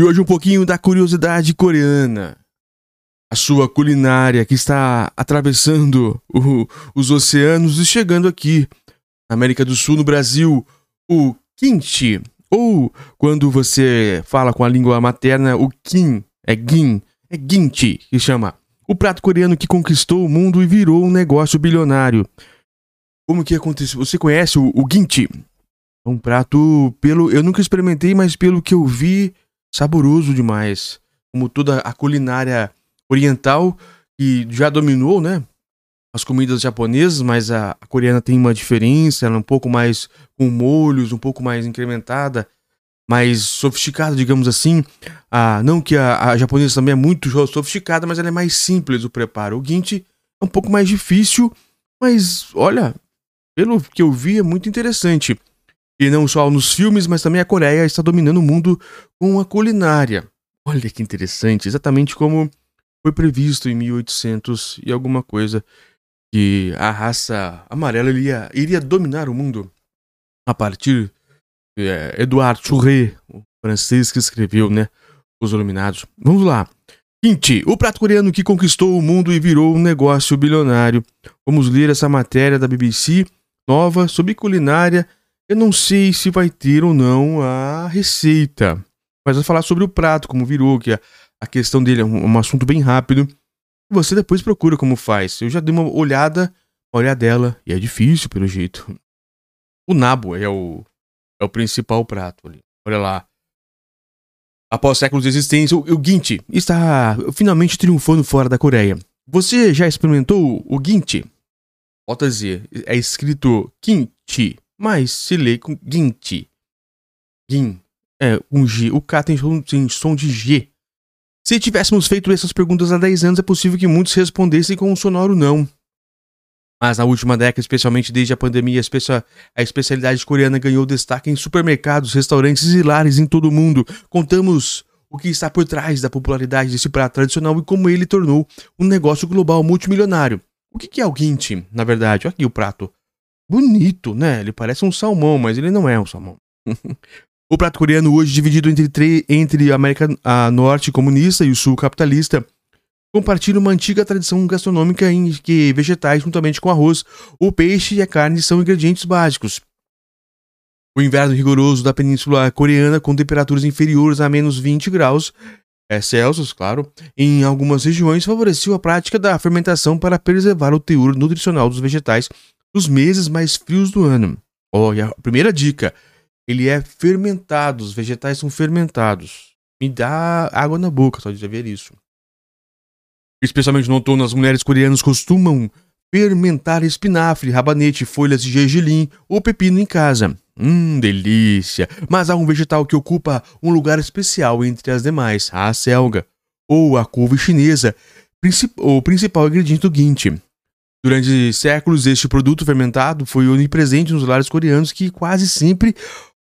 E hoje um pouquinho da curiosidade coreana. A sua culinária que está atravessando o, os oceanos e chegando aqui na América do Sul, no Brasil, o kimchi. Ou quando você fala com a língua materna, o kim, é gin, é kimchi que chama. O prato coreano que conquistou o mundo e virou um negócio bilionário. Como que aconteceu? Você conhece o, o? É um prato pelo eu nunca experimentei, mas pelo que eu vi, saboroso demais. Como toda a culinária oriental que já dominou, né? As comidas japonesas, mas a, a coreana tem uma diferença, ela é um pouco mais com molhos, um pouco mais incrementada, mais sofisticada, digamos assim. Ah, não que a, a japonesa também é muito sofisticada, mas ela é mais simples o preparo. O ginchi é um pouco mais difícil, mas olha, pelo que eu vi, é muito interessante. E não só nos filmes, mas também a Coreia está dominando o mundo com a culinária. Olha que interessante, exatamente como foi previsto em 1800 e alguma coisa que a raça amarela iria, iria dominar o mundo a partir de é, Edouard Churré, o francês que escreveu, né, Os Iluminados. Vamos lá. Kimchi, o prato coreano que conquistou o mundo e virou um negócio bilionário. Vamos ler essa matéria da BBC nova sobre culinária eu não sei se vai ter ou não a receita, mas vai falar sobre o prato, como virou, que a, a questão dele é um, um, assunto bem rápido. Você depois procura como faz. Eu já dei uma olhada, uma olhadela, e é difícil pelo jeito. O nabo é o, é o principal prato ali. Olha lá. Após séculos de existência, o, o está finalmente triunfando fora da Coreia. Você já experimentou o ginchi? Bota Z. É escrito kimchi mas se lê com Ginti. Gin. É, um G. O K tem som, tem som de G. Se tivéssemos feito essas perguntas há 10 anos, é possível que muitos respondessem com um sonoro não. Mas na última década, especialmente desde a pandemia, a especialidade coreana ganhou destaque em supermercados, restaurantes e lares em todo o mundo. Contamos o que está por trás da popularidade desse prato tradicional e como ele tornou um negócio global multimilionário. O que é o Ginti, na verdade? Aqui o prato bonito, né? Ele parece um salmão, mas ele não é um salmão. o prato coreano hoje dividido entre, entre a América a Norte comunista e o Sul capitalista compartilha uma antiga tradição gastronômica em que vegetais juntamente com arroz, o peixe e a carne são ingredientes básicos. O inverno rigoroso da península coreana, com temperaturas inferiores a menos 20 graus é, Celsius, claro, em algumas regiões favoreceu a prática da fermentação para preservar o teor nutricional dos vegetais nos meses mais frios do ano. Olha, a primeira dica: ele é fermentado, os vegetais são fermentados. Me dá água na boca só de ver isso. Especialmente no outono, as mulheres coreanas costumam fermentar espinafre, rabanete, folhas de gergelim ou pepino em casa. Hum, delícia! Mas há um vegetal que ocupa um lugar especial entre as demais, a selga, ou a couve chinesa, o principal ingrediente do guinche. Durante séculos, este produto fermentado foi onipresente nos lares coreanos que quase sempre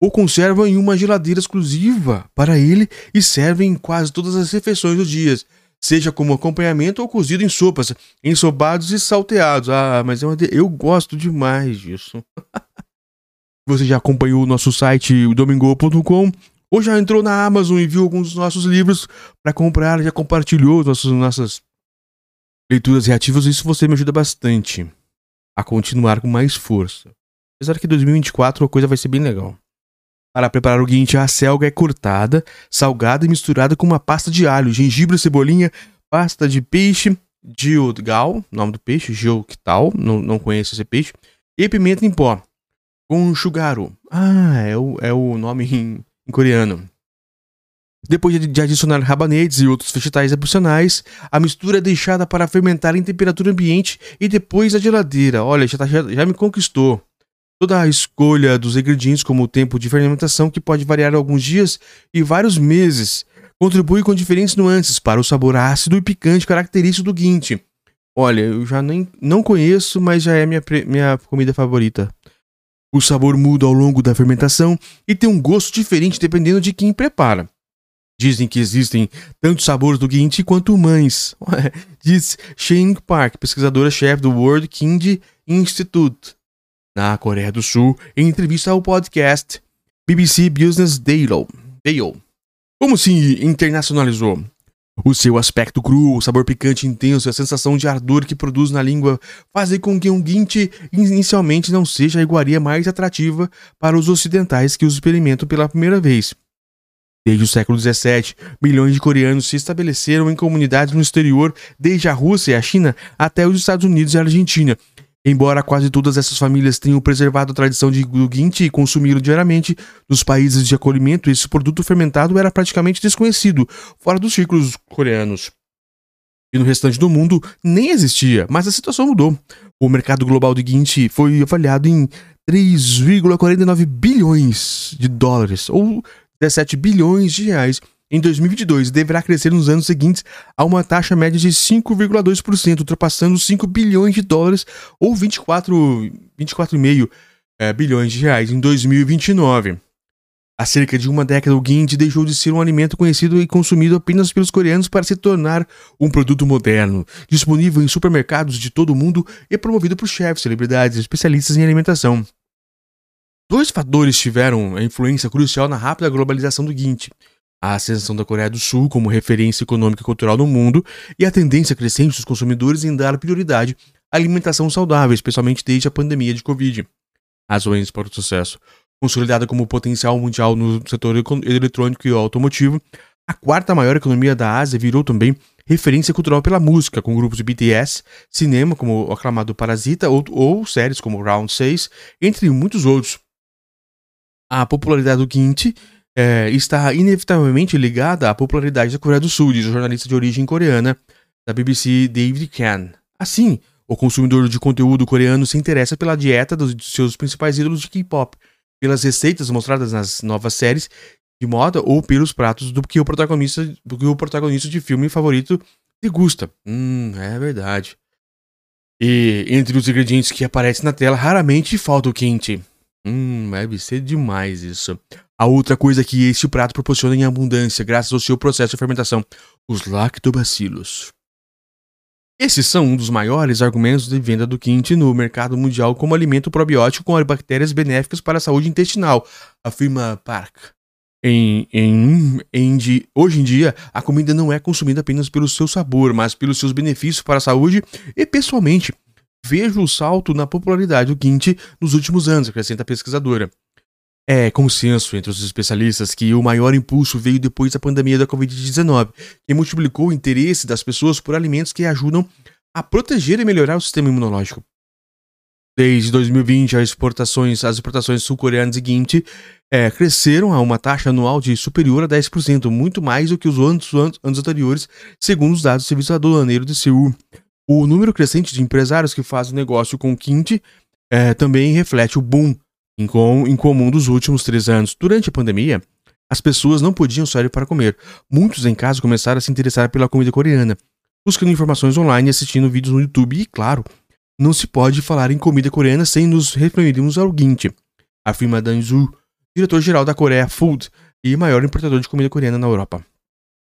o conservam em uma geladeira exclusiva para ele e servem em quase todas as refeições dos dias, seja como acompanhamento ou cozido em sopas, ensobados e salteados. Ah, mas é de... eu gosto demais disso. Você já acompanhou o nosso site domingo.com ou já entrou na Amazon e viu alguns dos nossos livros para comprar, já compartilhou nossos, nossas leituras reativas, isso você me ajuda bastante a continuar com mais força. Apesar que 2024 a coisa vai ser bem legal. Para preparar o guinche, a selga é cortada, salgada e misturada com uma pasta de alho, gengibre, cebolinha, pasta de peixe, jiodgal, nome do peixe, jioktal, não, não conheço esse peixe, e pimenta em pó, com chugaru. Ah, é o, é o nome em, em coreano. Depois de adicionar rabanetes e outros vegetais adicionais, a mistura é deixada para fermentar em temperatura ambiente e depois a geladeira. Olha, já, tá, já, já me conquistou. Toda a escolha dos ingredientes, como o tempo de fermentação, que pode variar alguns dias e vários meses, contribui com diferentes nuances para o sabor ácido e picante característico do guinte. Olha, eu já nem, não conheço, mas já é minha, minha comida favorita. O sabor muda ao longo da fermentação e tem um gosto diferente dependendo de quem prepara. Dizem que existem tantos sabores do Ginty quanto mães, diz Shane Park, pesquisadora-chefe do World Kind Institute, na Coreia do Sul, em entrevista ao podcast BBC Business Daily. Como se internacionalizou? O seu aspecto cru, o sabor picante intenso e a sensação de ardor que produz na língua fazem com que um guinte inicialmente não seja a iguaria mais atrativa para os ocidentais que os experimentam pela primeira vez. Desde o século XVII, milhões de coreanos se estabeleceram em comunidades no exterior, desde a Rússia e a China até os Estados Unidos e a Argentina, Embora quase todas essas famílias tenham preservado a tradição de guinte e consumi-lo diariamente, nos países de acolhimento esse produto fermentado era praticamente desconhecido, fora dos círculos coreanos. E no restante do mundo nem existia, mas a situação mudou. O mercado global de guinte foi avaliado em 3,49 bilhões de dólares, ou 17 bilhões de reais, em 2022 deverá crescer nos anos seguintes a uma taxa média de 5,2%, ultrapassando 5 bilhões de dólares ou 24,5 24 é, bilhões de reais em 2029. Há cerca de uma década, o guindy deixou de ser um alimento conhecido e consumido apenas pelos coreanos para se tornar um produto moderno, disponível em supermercados de todo o mundo e promovido por chefes, celebridades e especialistas em alimentação. Dois fatores tiveram a influência crucial na rápida globalização do guindy a ascensão da Coreia do Sul como referência econômica e cultural no mundo e a tendência crescente dos consumidores em dar prioridade à alimentação saudável, especialmente desde a pandemia de Covid. Razões para o sucesso. Consolidada como potencial mundial no setor eletrônico e automotivo, a quarta maior economia da Ásia virou também referência cultural pela música, com grupos de BTS, cinema como o aclamado Parasita ou, ou séries como Round 6, entre muitos outros. A popularidade do Ginty é, está inevitavelmente ligada à popularidade da Coreia do Sul, diz o jornalista de origem coreana da BBC David Khan. Assim, o consumidor de conteúdo coreano se interessa pela dieta dos seus principais ídolos de K-pop, pelas receitas mostradas nas novas séries de moda ou pelos pratos do que o protagonista, do que o protagonista de filme favorito degusta. Hum, é verdade. E entre os ingredientes que aparecem na tela, raramente falta o quente. Hum, deve ser demais isso. A outra coisa que este prato proporciona em abundância, graças ao seu processo de fermentação, os lactobacilos. Esses são um dos maiores argumentos de venda do quinte no mercado mundial como alimento probiótico com bactérias benéficas para a saúde intestinal, afirma Park. Em, em, em de, hoje em dia, a comida não é consumida apenas pelo seu sabor, mas pelos seus benefícios para a saúde e, pessoalmente, vejo o salto na popularidade do quinte nos últimos anos, acrescenta a pesquisadora. É consenso entre os especialistas que o maior impulso veio depois da pandemia da Covid-19, que multiplicou o interesse das pessoas por alimentos que ajudam a proteger e melhorar o sistema imunológico. Desde 2020, as exportações, as exportações sul-coreanas de Gimchi é, cresceram a uma taxa anual de superior a 10%, muito mais do que os anos, anos anteriores, segundo os dados do Serviço Aduaneiro de Seul. O número crescente de empresários que fazem negócio com Kimchi é, também reflete o boom em, com, em comum dos últimos três anos. Durante a pandemia, as pessoas não podiam sair para comer. Muitos em casa começaram a se interessar pela comida coreana, buscando informações online e assistindo vídeos no YouTube. E, claro, não se pode falar em comida coreana sem nos referirmos ao seguinte, afirma Dan Zhu, diretor-geral da Coreia Food e maior importador de comida coreana na Europa.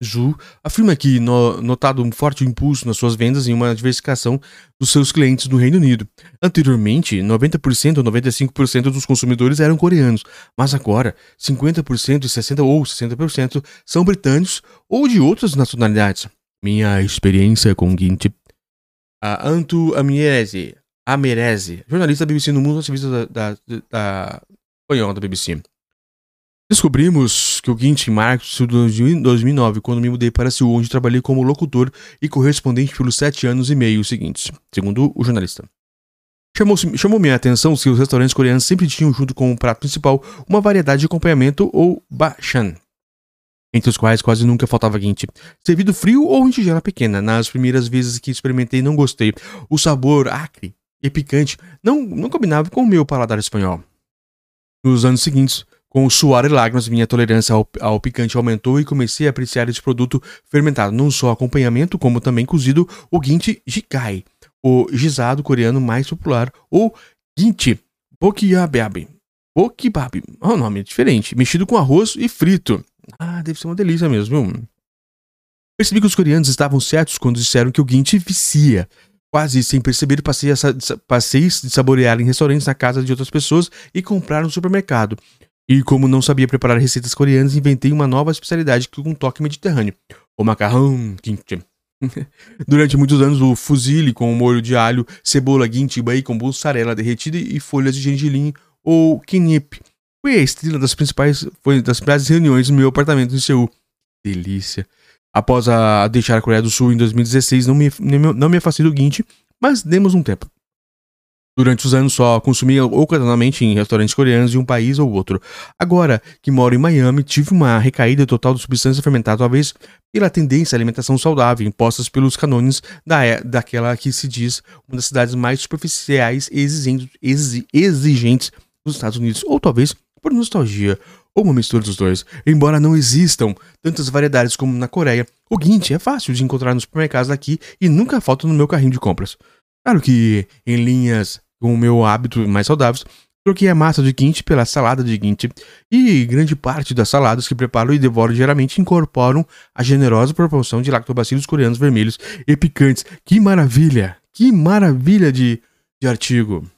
Zhu afirma que no, notado um forte impulso nas suas vendas e uma diversificação dos seus clientes no Reino Unido. Anteriormente, 90% ou 95% dos consumidores eram coreanos, mas agora 50% e 60% ou 60% são britânicos ou de outras nacionalidades. Minha experiência com Gint. A Antu Amirese, jornalista da BBC no mundo, serviço da, da, da, da da BBC. Descobrimos que o Gint em março de 2009, quando me mudei para Seul, onde trabalhei como locutor e correspondente pelos sete anos e meio seguintes, segundo o jornalista. Chamou, chamou minha atenção que os restaurantes coreanos sempre tinham junto com o prato principal uma variedade de acompanhamento ou bachan, entre os quais quase nunca faltava guinte, servido frio ou em tigela pequena. Nas primeiras vezes que experimentei não gostei. O sabor acre e picante não, não combinava com o meu paladar espanhol. Nos anos seguintes, com o suor e lágrimas, minha tolerância ao, ao, picante aumentou e comecei a apreciar esse produto fermentado, não só acompanhamento, como também cozido, o ginti jikai, o guisado coreano mais popular, ou ginti bokiababi. Bokibabi, é um nome diferente, mexido com arroz e frito. Ah, deve ser uma delícia mesmo? Percebi que os coreanos estavam certos quando disseram que o ginti vicia. Quase sem perceber, passei a, passei a saborear em restaurantes na casa de outras pessoas e comprar no supermercado. E como não sabia preparar receitas coreanas, inventei uma nova especialidade com um toque mediterrâneo: o macarrão kimchi. Durante muitos anos, o fuzile com molho de alho, cebola, kimchi, bacon, mussarela derretida e folhas de gengilim ou knip. Foi a estrela das principais, foi das principais reuniões no meu apartamento em Seul. Delícia. Após a deixar a Coreia do Sul em 2016, não me, não me afastei do Ginty, mas demos um tempo. Durante os anos só consumia ocasionalmente em restaurantes coreanos de um país ou outro. Agora que moro em Miami, tive uma recaída total de substância fermentada, talvez pela tendência à alimentação saudável impostas pelos cânones da, é, daquela que se diz uma das cidades mais superficiais e exigentes, dos Estados Unidos, ou talvez por nostalgia, ou uma mistura dos dois. Embora não existam tantas variedades como na Coreia, o Ginty é fácil de encontrar nos supermercados daqui e nunca falta no meu carrinho de compras. Claro que, em linhas com o meu hábito mais saudáveis, troquei a massa de quinte pela salada de quinte, e grande parte das saladas que preparo e devoro geralmente incorporam a generosa proporção de lactobacilos coreanos vermelhos e picantes. Que maravilha! Que maravilha de, de artigo!